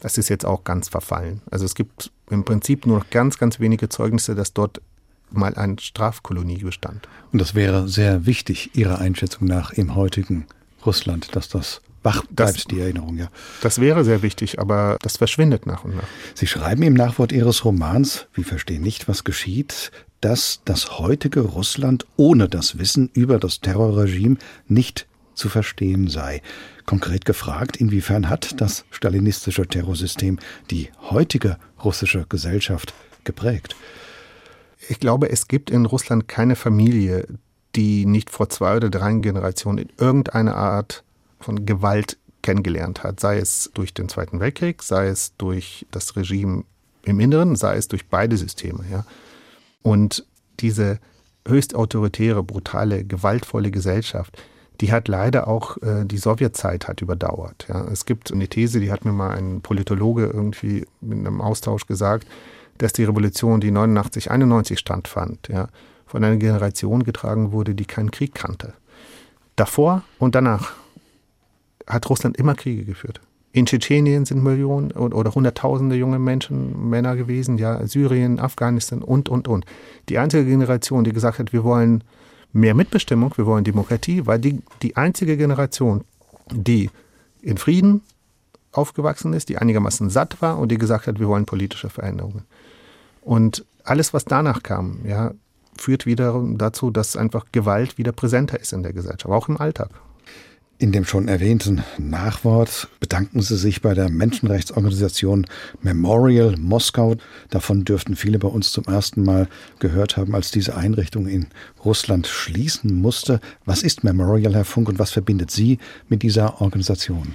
das ist jetzt auch ganz verfallen. Also es gibt im Prinzip nur noch ganz, ganz wenige Zeugnisse, dass dort mal eine Strafkolonie bestand. Und das wäre sehr wichtig, Ihrer Einschätzung nach, im heutigen Russland, dass das wach bleibt das, die Erinnerung, ja. Das wäre sehr wichtig, aber das verschwindet nach und nach. Sie schreiben im Nachwort Ihres Romans, wir verstehen nicht, was geschieht, dass das heutige Russland ohne das Wissen über das Terrorregime nicht zu verstehen sei. Konkret gefragt, inwiefern hat das stalinistische Terrorsystem die heutige russische Gesellschaft geprägt? Ich glaube, es gibt in Russland keine Familie, die nicht vor zwei oder drei Generationen in irgendeiner Art von Gewalt kennengelernt hat, sei es durch den Zweiten Weltkrieg, sei es durch das Regime im Inneren, sei es durch beide Systeme. Ja. Und diese höchst autoritäre, brutale, gewaltvolle Gesellschaft, die hat leider auch äh, die Sowjetzeit hat überdauert. Ja. Es gibt eine These, die hat mir mal ein Politologe irgendwie in einem Austausch gesagt, dass die Revolution, die 89, 91 stattfand, ja, von einer Generation getragen wurde, die keinen Krieg kannte. Davor und danach hat Russland immer Kriege geführt. In Tschetschenien sind Millionen oder Hunderttausende junge Menschen, Männer gewesen, ja, Syrien, Afghanistan und, und, und. Die einzige Generation, die gesagt hat, wir wollen mehr Mitbestimmung, wir wollen Demokratie, war die, die einzige Generation, die in Frieden aufgewachsen ist, die einigermaßen satt war und die gesagt hat, wir wollen politische Veränderungen. Und alles, was danach kam, ja, führt wieder dazu, dass einfach Gewalt wieder präsenter ist in der Gesellschaft, auch im Alltag. In dem schon erwähnten Nachwort bedanken Sie sich bei der Menschenrechtsorganisation Memorial Moskau. Davon dürften viele bei uns zum ersten Mal gehört haben, als diese Einrichtung in Russland schließen musste. Was ist Memorial, Herr Funk, und was verbindet Sie mit dieser Organisation?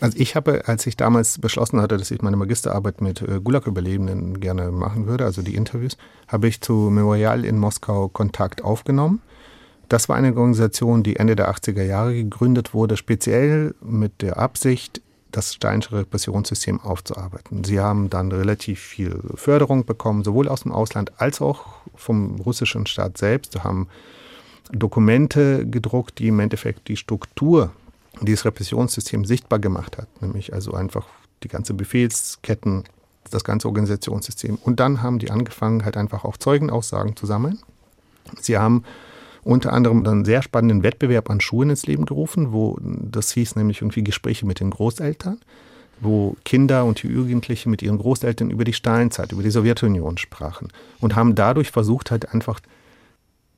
Also ich habe, als ich damals beschlossen hatte, dass ich meine Magisterarbeit mit äh, Gulag-Überlebenden gerne machen würde, also die Interviews, habe ich zu Memorial in Moskau Kontakt aufgenommen das war eine Organisation, die Ende der 80er Jahre gegründet wurde, speziell mit der Absicht, das Steinische Repressionssystem aufzuarbeiten. Sie haben dann relativ viel Förderung bekommen, sowohl aus dem Ausland als auch vom russischen Staat selbst. Sie haben Dokumente gedruckt, die im Endeffekt die Struktur dieses Repressionssystems sichtbar gemacht hat, nämlich also einfach die ganze Befehlsketten, das ganze Organisationssystem. Und dann haben die angefangen, halt einfach auch Zeugenaussagen zu sammeln. Sie haben unter anderem einen sehr spannenden Wettbewerb an Schulen ins Leben gerufen, wo das hieß nämlich irgendwie Gespräche mit den Großeltern, wo Kinder und Jugendliche mit ihren Großeltern über die Steinzeit, über die Sowjetunion sprachen und haben dadurch versucht, halt einfach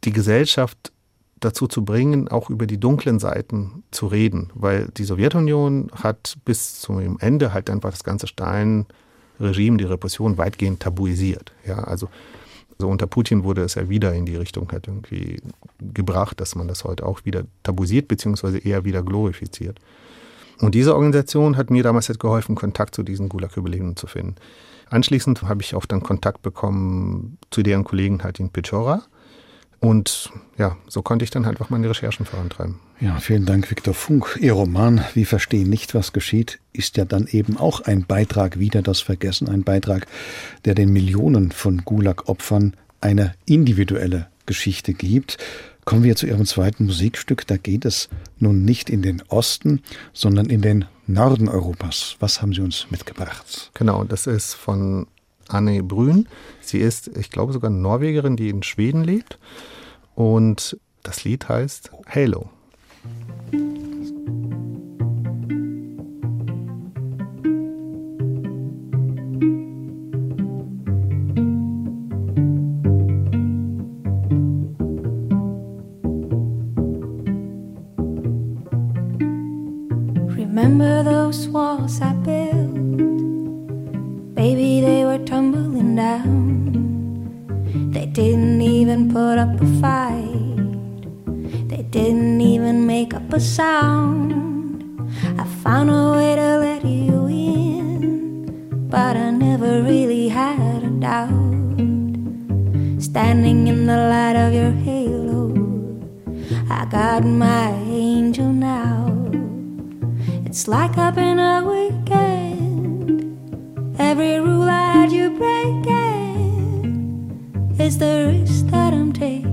die Gesellschaft dazu zu bringen, auch über die dunklen Seiten zu reden, weil die Sowjetunion hat bis zum Ende halt einfach das ganze Steinregime, die Repression weitgehend tabuisiert. Ja, also So unter Putin wurde es ja wieder in die Richtung halt irgendwie gebracht, dass man das heute auch wieder tabuisiert, beziehungsweise eher wieder glorifiziert. Und diese Organisation hat mir damals halt geholfen, Kontakt zu diesen Gulag-Überlebenden zu finden. Anschließend habe ich auch dann Kontakt bekommen zu deren Kollegen halt in Pechora. Und ja, so konnte ich dann halt auch meine Recherchen vorantreiben. Ja, vielen Dank, Viktor Funk. Ihr Roman Wir verstehen nicht, was geschieht, ist ja dann eben auch ein Beitrag wieder das Vergessen, ein Beitrag, der den Millionen von Gulag-Opfern eine individuelle Geschichte gibt. Kommen wir zu Ihrem zweiten Musikstück. Da geht es nun nicht in den Osten, sondern in den Norden Europas. Was haben Sie uns mitgebracht? Genau, das ist von Anne Brün. Sie ist, ich glaube, sogar Norwegerin, die in Schweden lebt. Und das Lied heißt Halo. Didn't even put up a fight. They didn't even make up a sound. I found a way to let you in, but I never really had a doubt. Standing in the light of your halo, I got my angel now. It's like I've been a weekend. Every rule I had you breaking is the risk that I'm taking.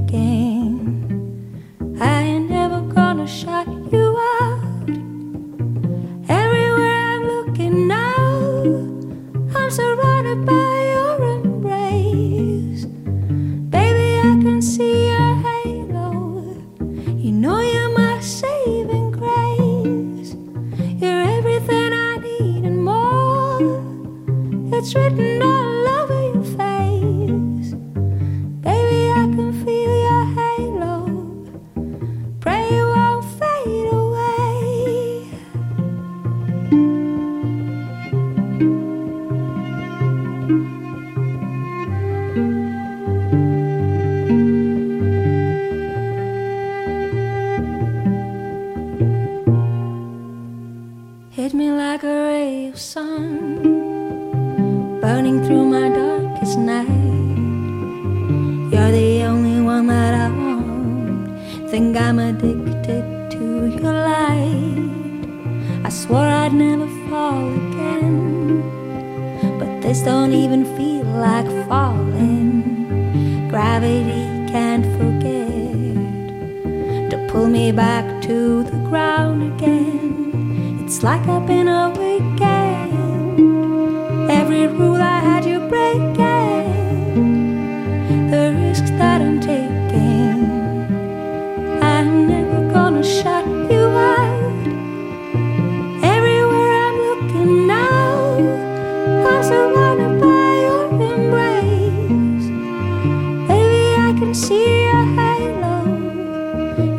See your halo.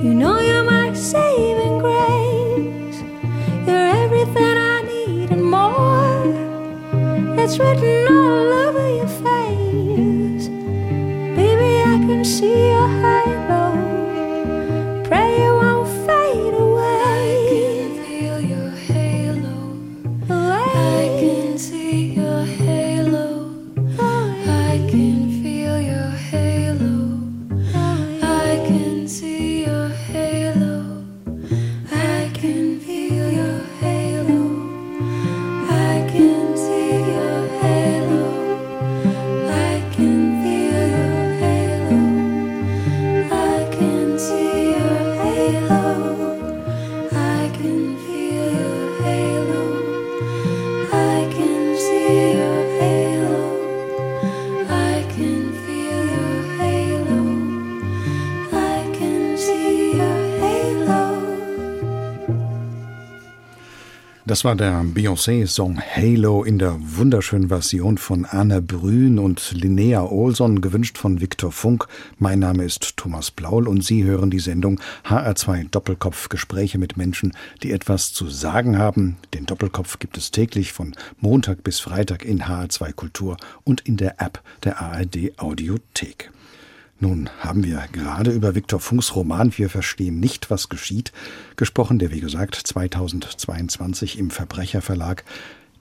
You know you're my saving grace. You're everything I need and more. It's written all over Das war der Beyoncé-Song Halo in der wunderschönen Version von Anne Brün und Linnea Olson, gewünscht von Viktor Funk. Mein Name ist Thomas Blaul und Sie hören die Sendung HR2 Doppelkopf Gespräche mit Menschen, die etwas zu sagen haben. Den Doppelkopf gibt es täglich von Montag bis Freitag in HR2 Kultur und in der App der ARD Audiothek. Nun haben wir gerade über Viktor Funks Roman Wir verstehen nicht, was geschieht gesprochen, der wie gesagt 2022 im Verbrecherverlag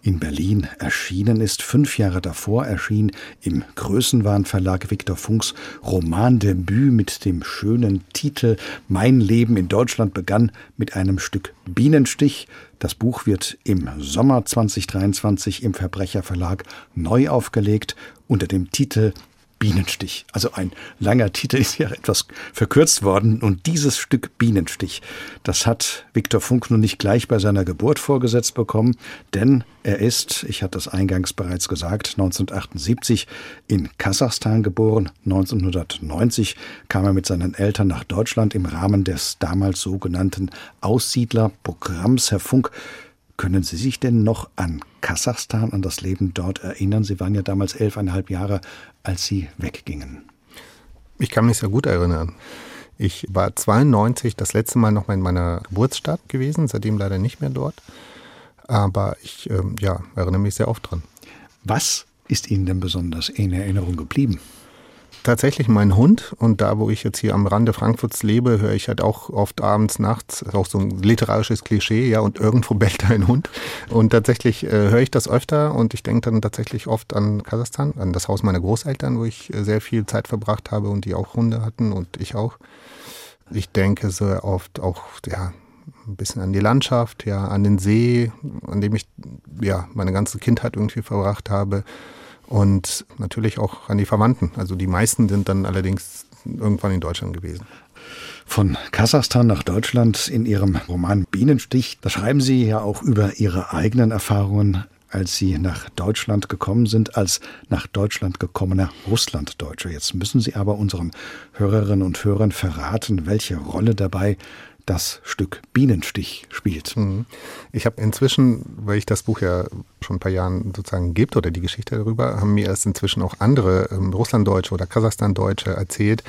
in Berlin erschienen ist. Fünf Jahre davor erschien im Größenwahn Verlag Viktor Funks Romandebüt mit dem schönen Titel Mein Leben in Deutschland begann mit einem Stück Bienenstich. Das Buch wird im Sommer 2023 im Verbrecherverlag neu aufgelegt unter dem Titel Bienenstich. Also ein langer Titel ist ja etwas verkürzt worden. Und dieses Stück Bienenstich, das hat Viktor Funk nun nicht gleich bei seiner Geburt vorgesetzt bekommen, denn er ist, ich hatte das eingangs bereits gesagt, 1978 in Kasachstan geboren. 1990 kam er mit seinen Eltern nach Deutschland im Rahmen des damals sogenannten Aussiedlerprogramms. Herr Funk, können Sie sich denn noch an Kasachstan, an das Leben dort erinnern? Sie waren ja damals elfeinhalb Jahre, als Sie weggingen. Ich kann mich sehr gut erinnern. Ich war 92 das letzte Mal noch mal in meiner Geburtsstadt gewesen, seitdem leider nicht mehr dort. Aber ich ähm, ja, erinnere mich sehr oft dran. Was ist Ihnen denn besonders in Erinnerung geblieben? Tatsächlich mein Hund und da, wo ich jetzt hier am Rande Frankfurts lebe, höre ich halt auch oft abends, nachts, ist auch so ein literarisches Klischee, ja, und irgendwo bellt ein Hund. Und tatsächlich äh, höre ich das öfter und ich denke dann tatsächlich oft an Kasachstan, an das Haus meiner Großeltern, wo ich äh, sehr viel Zeit verbracht habe und die auch Hunde hatten und ich auch. Ich denke sehr oft auch, ja, ein bisschen an die Landschaft, ja, an den See, an dem ich ja meine ganze Kindheit irgendwie verbracht habe und natürlich auch an die Verwandten. Also die meisten sind dann allerdings irgendwann in Deutschland gewesen. Von Kasachstan nach Deutschland in Ihrem Roman Bienenstich, da schreiben Sie ja auch über Ihre eigenen Erfahrungen, als Sie nach Deutschland gekommen sind, als nach Deutschland gekommener Russlanddeutscher. Jetzt müssen Sie aber unseren Hörerinnen und Hörern verraten, welche Rolle dabei das Stück Bienenstich spielt. Mhm. Ich habe inzwischen, weil ich das Buch ja schon ein paar Jahren sozusagen gibt oder die Geschichte darüber, haben mir erst inzwischen auch andere ähm, Russlanddeutsche oder Kasachstandeutsche erzählt,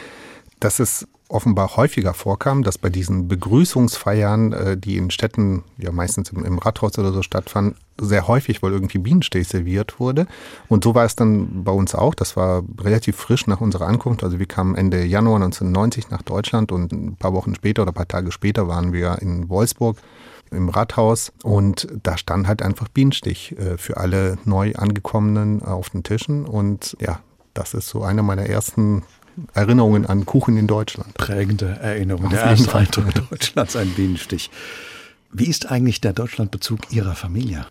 dass es offenbar häufiger vorkam, dass bei diesen Begrüßungsfeiern, äh, die in Städten ja meistens im, Rathaus oder so stattfanden, sehr häufig wohl irgendwie Bienenstich serviert wurde. Und so war es dann bei uns auch. Das war relativ frisch nach unserer Ankunft. Also wir kamen Ende Januar 1990 nach Deutschland und ein paar Wochen später oder ein paar Tage später waren wir in Wolfsburg im Rathaus und da stand halt einfach Bienenstich äh, für alle neu angekommenen auf den Tischen und ja, das ist so eine meiner ersten Erinnerungen an Kuchen in Deutschland. Prägende Erinnerungen. Der erste Eindruck Deutschlands, ein Bienenstich. Wie ist eigentlich der Deutschlandbezug Ihrer Familie?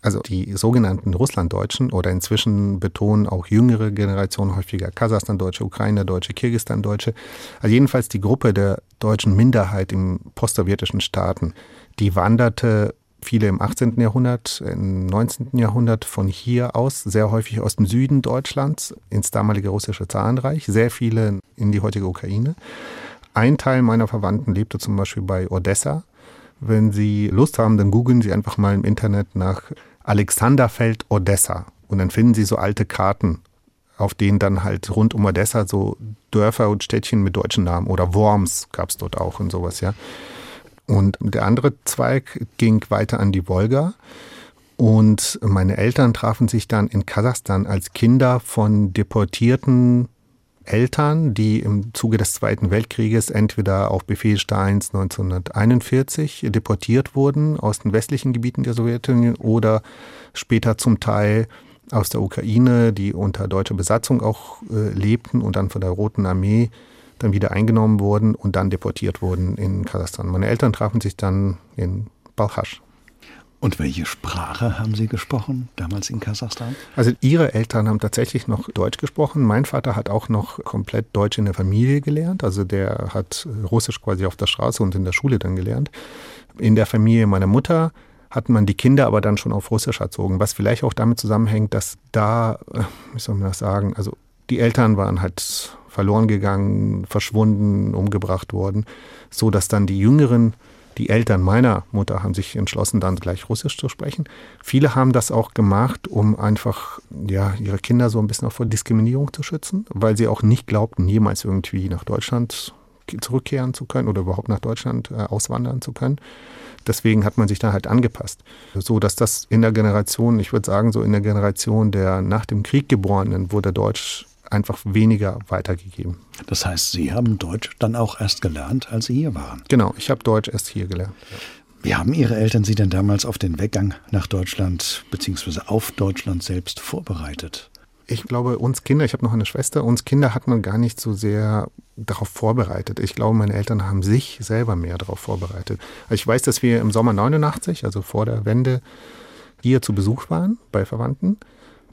Also die sogenannten Russlanddeutschen oder inzwischen betonen auch jüngere Generationen häufiger Kasachstandeutsche, Ukrainerdeutsche, Kirgisistandeutsche. Also jedenfalls die Gruppe der deutschen Minderheit im postsowjetischen Staaten, die wanderte viele im 18. Jahrhundert, im 19. Jahrhundert von hier aus, sehr häufig aus dem Süden Deutschlands ins damalige russische Zarenreich, sehr viele in die heutige Ukraine. Ein Teil meiner Verwandten lebte zum Beispiel bei Odessa. Wenn Sie Lust haben, dann googeln Sie einfach mal im Internet nach Alexanderfeld Odessa und dann finden Sie so alte Karten, auf denen dann halt rund um Odessa so Dörfer und Städtchen mit deutschen Namen oder Worms gab es dort auch und sowas, ja. Und der andere Zweig ging weiter an die Wolga. Und meine Eltern trafen sich dann in Kasachstan als Kinder von deportierten Eltern, die im Zuge des Zweiten Weltkrieges entweder auf Befehl Stalins 1941 deportiert wurden aus den westlichen Gebieten der Sowjetunion oder später zum Teil aus der Ukraine, die unter deutscher Besatzung auch äh, lebten und dann von der Roten Armee dann wieder eingenommen wurden und dann deportiert wurden in Kasachstan. Meine Eltern trafen sich dann in Balchasch. Und welche Sprache haben Sie gesprochen damals in Kasachstan? Also Ihre Eltern haben tatsächlich noch Deutsch gesprochen. Mein Vater hat auch noch komplett Deutsch in der Familie gelernt. Also der hat Russisch quasi auf der Straße und in der Schule dann gelernt. In der Familie meiner Mutter hat man die Kinder aber dann schon auf Russisch erzogen, was vielleicht auch damit zusammenhängt, dass da, äh, wie soll man das sagen, also die Eltern waren halt verloren gegangen, verschwunden, umgebracht worden, so dass dann die Jüngeren, Die Eltern meiner Mutter haben sich entschlossen, dann gleich Russisch zu sprechen. Viele haben das auch gemacht, um einfach ja, ihre Kinder so ein bisschen auch vor Diskriminierung zu schützen, weil sie auch nicht glaubten, jemals irgendwie nach Deutschland zurückkehren zu können oder überhaupt nach Deutschland äh, auswandern zu können. Deswegen hat man sich da halt angepasst. So dass das in der Generation, ich würde sagen, so in der Generation der nach dem Krieg Geborenen wurde Deutsch einfach weniger weitergegeben. Das heißt, Sie haben Deutsch dann auch erst gelernt, als Sie hier waren. Genau, ich habe Deutsch erst hier gelernt. Wie haben Ihre Eltern Sie denn damals auf den Weggang nach Deutschland bzw. auf Deutschland selbst vorbereitet? Ich glaube, uns Kinder, ich habe noch eine Schwester, uns Kinder hat man gar nicht so sehr darauf vorbereitet. Ich glaube, meine Eltern haben sich selber mehr darauf vorbereitet. Ich weiß, dass wir im Sommer 89, also vor der Wende, hier zu Besuch waren bei Verwandten.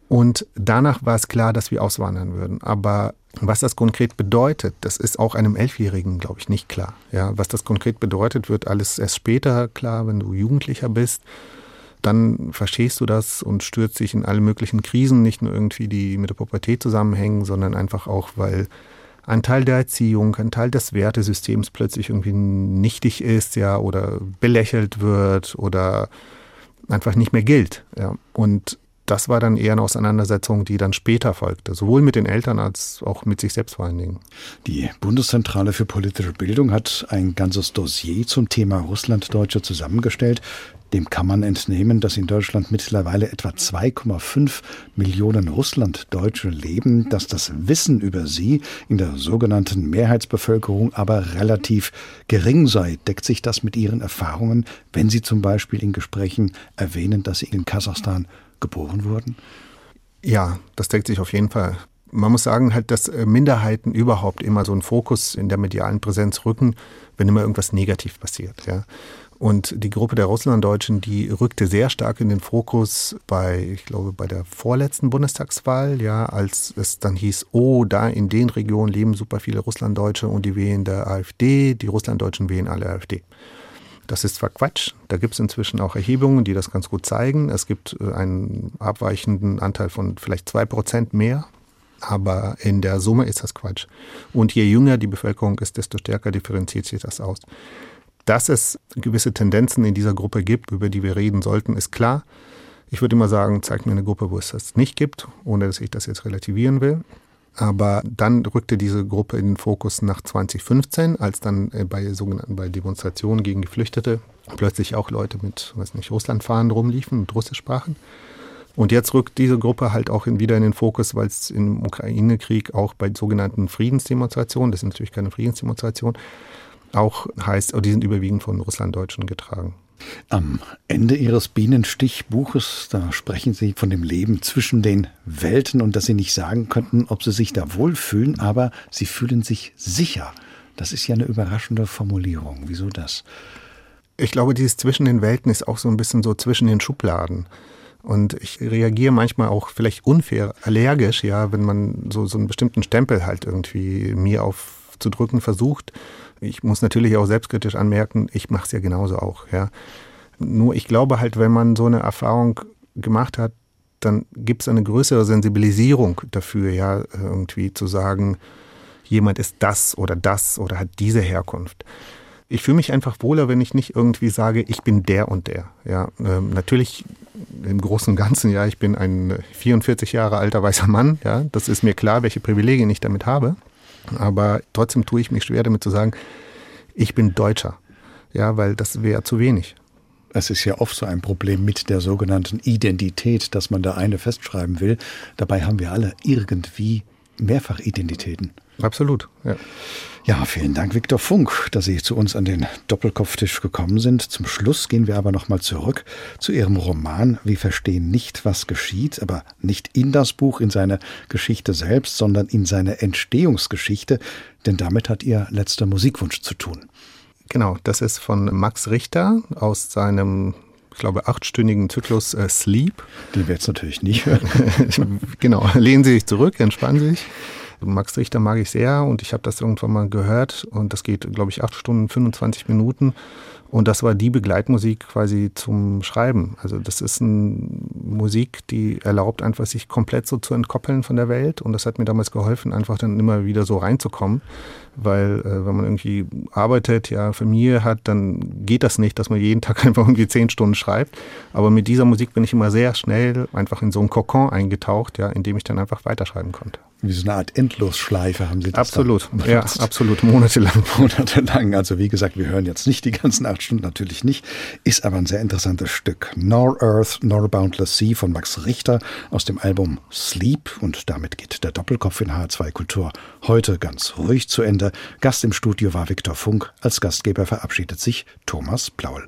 Und danach war es klar, dass wir auswandern würden. Aber was das konkret bedeutet, das ist auch einem Elfjährigen, glaube ich, nicht klar. Ja, was das konkret bedeutet, wird alles erst später klar, wenn du Jugendlicher bist dann verstehst du das und stürzt dich in alle möglichen Krisen, nicht nur irgendwie, die mit der Pubertät zusammenhängen, sondern einfach auch, weil ein Teil der Erziehung, ein Teil des Wertesystems plötzlich irgendwie nichtig ist, ja, oder belächelt wird oder einfach nicht mehr gilt. Ja. Und das war dann eher eine Auseinandersetzung, die dann später folgte, sowohl mit den Eltern als auch mit sich selbst vor allen Dingen. Die Bundeszentrale für politische Bildung hat ein ganzes Dossier zum Thema Russlanddeutsche zusammengestellt. Dem kann man entnehmen, dass in Deutschland mittlerweile etwa 2,5 Millionen Russlanddeutsche leben, dass das Wissen über sie in der sogenannten Mehrheitsbevölkerung aber relativ gering sei. Deckt sich das mit Ihren Erfahrungen, wenn Sie zum Beispiel in Gesprächen erwähnen, dass Sie in Kasachstan geboren wurden? Ja, das deckt sich auf jeden Fall. Man muss sagen, halt, dass äh, Minderheiten überhaupt immer so einen Fokus in der medialen Präsenz rücken, wenn immer irgendwas negativ passiert. Ja. Und die Gruppe der Russlanddeutschen, die rückte sehr stark in den Fokus bei, ich glaube, bei der vorletzten Bundestagswahl, ja, als es dann hieß, oh, da in den Regionen leben super viele Russlanddeutsche und die wählen der AfD, die Russlanddeutschen wählen alle AfD. Das ist zwar Quatsch, da gibt es inzwischen auch Erhebungen, die das ganz gut zeigen. Es gibt äh, einen abweichenden Anteil von vielleicht zwei Prozent mehr, aber in der Summe ist das Quatsch. Und je jünger die Bevölkerung ist, desto stärker differenziert sich das aus. Dass es gewisse Tendenzen in dieser Gruppe gibt, über die wir reden sollten, ist klar. Ich würde immer sagen, zeig mir eine Gruppe, wo es das nicht gibt, ohne dass ich das jetzt relativieren will. Aber dann rückte diese Gruppe in den Fokus nach 2015, als dann äh, bei sogenannten bei Demonstrationen gegen Geflüchtete plötzlich auch Leute mit, weiß nicht, Russlandfahnen rumliefen und Russisch sprachen. Und jetzt rückt diese Gruppe halt auch wieder in den Fokus, weil es im Ukraine-Krieg auch bei sogenannten Friedensdemonstrationen, das sind natürlich keine Friedensdemonstrationen, auch heißt, die sind überwiegend von Russlanddeutschen getragen. Am Ende Ihres Bienenstichbuches, da sprechen Sie von dem Leben zwischen den Welten und dass Sie nicht sagen könnten, ob Sie sich da wohlfühlen, aber Sie fühlen sich sicher. Das ist ja eine überraschende Formulierung. Wieso das? Ich glaube, dieses zwischen den Welten ist auch so ein bisschen so zwischen den Schubladen. Und ich reagiere manchmal auch vielleicht unfair, allergisch, ja, wenn man so, so einen bestimmten Stempel halt irgendwie mir aufzudrücken versucht. Ich muss natürlich auch selbstkritisch anmerken, ich mache es ja genauso auch. Ja. Nur ich glaube halt, wenn man so eine Erfahrung gemacht hat, dann gibt es eine größere Sensibilisierung dafür, ja, irgendwie zu sagen, jemand ist das oder das oder hat diese Herkunft. Ich fühle mich einfach wohler, wenn ich nicht irgendwie sage, ich bin der und der. Ja, ähm, natürlich im Großen und Ganzen, ja, ich bin ein 44 Jahre alter weißer Mann, ja, das ist mir klar, welche Privilegien ich damit habe. Aber trotzdem tue ich mich schwer damit zu sagen, ich bin Deutscher. Ja, weil das wäre zu wenig. Es ist ja oft so ein Problem mit der sogenannten Identität, dass man da eine festschreiben will. Dabei haben wir alle irgendwie Mehrfachidentitäten. Absolut, ja. Ja, vielen Dank, Viktor Funk, dass Sie zu uns an den Doppelkopftisch gekommen sind. Zum Schluss gehen wir aber nochmal zurück zu Ihrem Roman Wir verstehen nicht, was geschieht, aber nicht in das Buch, in seine Geschichte selbst, sondern in seine Entstehungsgeschichte, denn damit hat Ihr letzter Musikwunsch zu tun. Genau, das ist von Max Richter aus seinem ich glaube, achtstündigen Zyklus äh, Sleep. Den wir jetzt natürlich nicht hören. genau, lehnen Sie sich zurück, entspannen Sie sich. Max Richter mag ich sehr und ich habe das irgendwann mal gehört und das geht, glaube ich, acht Stunden, 25 Minuten. Und das war die Begleitmusik quasi zum Schreiben. Also das ist eine Musik, die erlaubt einfach, sich komplett so zu entkoppeln von der Welt. Und das hat mir damals geholfen, einfach dann immer wieder so reinzukommen. Weil äh, wenn man irgendwie arbeitet, ja, Familie hat, dann geht das nicht, dass man jeden Tag einfach irgendwie zehn Stunden schreibt. Aber mit dieser Musik bin ich immer sehr schnell einfach in so einen Kokon eingetaucht, ja, in dem ich dann einfach weiterschreiben konnte. Wie so eine Art Endlosschleife haben Sie das Absolut, ja, absolut, monatelang. monatelang. Also wie gesagt, wir hören jetzt nicht die ganzen acht Stunden, natürlich nicht. Ist aber ein sehr interessantes Stück. Nor Earth, Nor Boundless Sea von Max Richter aus dem Album Sleep. Und damit geht der Doppelkopf in H2 Kultur heute ganz ruhig zu Ende. Gast im Studio war Viktor Funk. Als Gastgeber verabschiedet sich Thomas Plaul.